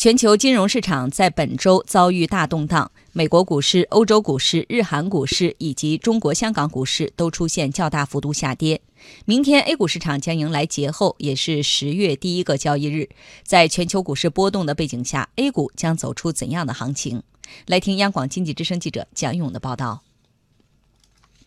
全球金融市场在本周遭遇大动荡，美国股市、欧洲股市、日韩股市以及中国香港股市都出现较大幅度下跌。明天 A 股市场将迎来节后，也是十月第一个交易日。在全球股市波动的背景下，A 股将走出怎样的行情？来听央广经济之声记者蒋勇的报道。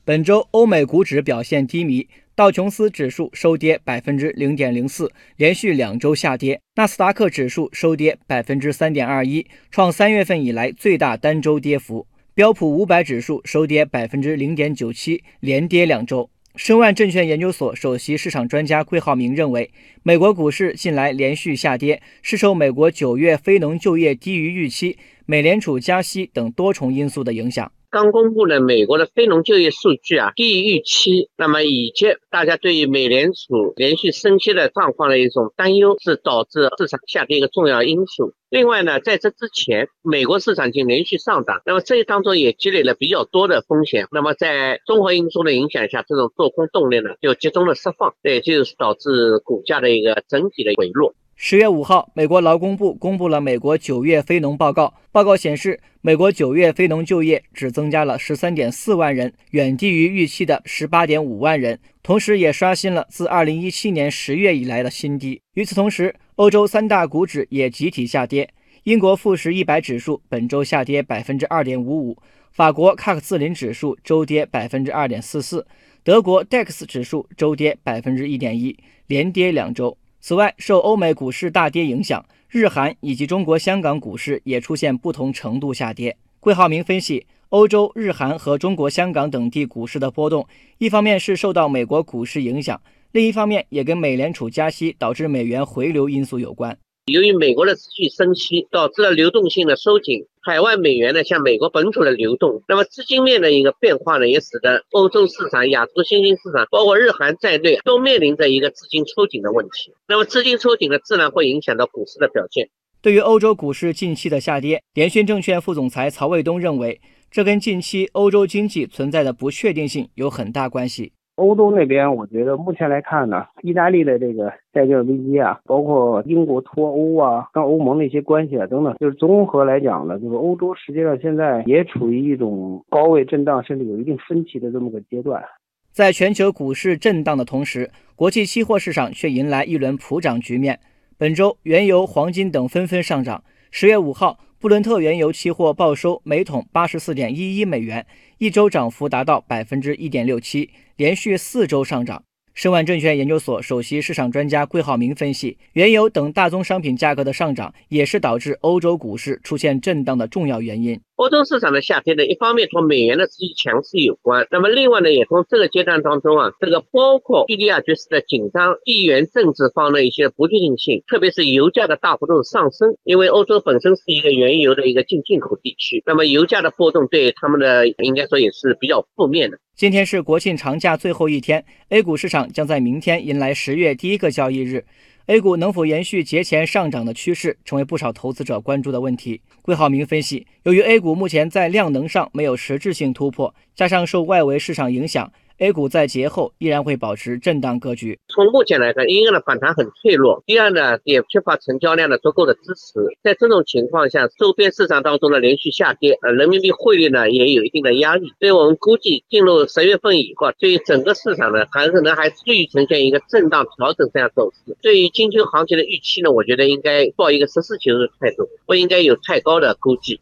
本周欧美股指表现低迷。道琼斯指数收跌百分之零点零四，连续两周下跌。纳斯达克指数收跌百分之三点二一，创三月份以来最大单周跌幅。标普五百指数收跌百分之零点九七，连跌两周。申万证券研究所首席市场专家桂浩明认为，美国股市近来连续下跌，是受美国九月非农就业低于预期、美联储加息等多重因素的影响。刚公布的美国的非农就业数据啊，低于预期，那么以及大家对于美联储连续升息的状况的一种担忧，是导致市场下跌一个重要因素。另外呢，在这之前，美国市场已经连续上涨，那么这一当中也积累了比较多的风险。那么在综合因素的影响下，这种做空动力呢就集中的释放，这也就是导致股价的一个整体的回落。十月五号，美国劳工部公布了美国九月非农报告。报告显示，美国九月非农就业只增加了十三点四万人，远低于预期的十八点五万人，同时也刷新了自二零一七年十月以来的新低。与此同时，欧洲三大股指也集体下跌。英国富时一百指数本周下跌百分之二点五五，法国喀克斯林指数周跌百分之二点四四，德国 DAX 指数周跌百分之一点一，连跌两周。此外，受欧美股市大跌影响，日韩以及中国香港股市也出现不同程度下跌。桂浩明分析，欧洲、日韩和中国香港等地股市的波动，一方面是受到美国股市影响，另一方面也跟美联储加息导致美元回流因素有关。由于美国的持续升息，导致了流动性的收紧，海外美元呢向美国本土的流动，那么资金面的一个变化呢，也使得欧洲市场、亚洲新兴市场，包括日韩在内，都面临着一个资金抽紧的问题。那么资金抽紧呢，自然会影响到股市的表现。对于欧洲股市近期的下跌，联讯证券副总裁曹卫东认为，这跟近期欧洲经济存在的不确定性有很大关系。欧洲那边，我觉得目前来看呢，意大利的这个债券危机啊，包括英国脱欧啊，跟欧盟的一些关系啊等等，就是综合来讲呢，就是欧洲实际上现在也处于一种高位震荡，甚至有一定分歧的这么个阶段。在全球股市震荡的同时，国际期货市场却迎来一轮普涨局面。本周，原油、黄金等纷纷上涨。十月五号。布伦特原油期货报收每桶八十四点一一美元，一周涨幅达到百分之一点六七，连续四周上涨。申万证券研究所首席市场专家桂浩明分析，原油等大宗商品价格的上涨，也是导致欧洲股市出现震荡的重要原因。欧洲市场的下跌呢，一方面同美元的持续强势有关，那么另外呢，也从这个阶段当中啊，这个包括叙利亚局势的紧张、地缘政治方的一些不确定性，特别是油价的大幅度上升，因为欧洲本身是一个原油的一个进进口地区，那么油价的波动对他们的应该说也是比较负面的。今天是国庆长假最后一天，A 股市场将在明天迎来十月第一个交易日。A 股能否延续节前上涨的趋势，成为不少投资者关注的问题。桂浩明分析，由于 A 股目前在量能上没有实质性突破，加上受外围市场影响。A 股在节后依然会保持震荡格局。从目前来看，一个呢反弹很脆弱，第二呢也缺乏成交量的足够的支持。在这种情况下，周边市场当中的连续下跌，呃，人民币汇率呢也有一定的压力。所以我们估计进入十月份以后，对于整个市场呢，很可能还继续呈现一个震荡调整这样走势。对于金秋行情的预期呢，我觉得应该抱一个实事求是的态度，不应该有太高的估计。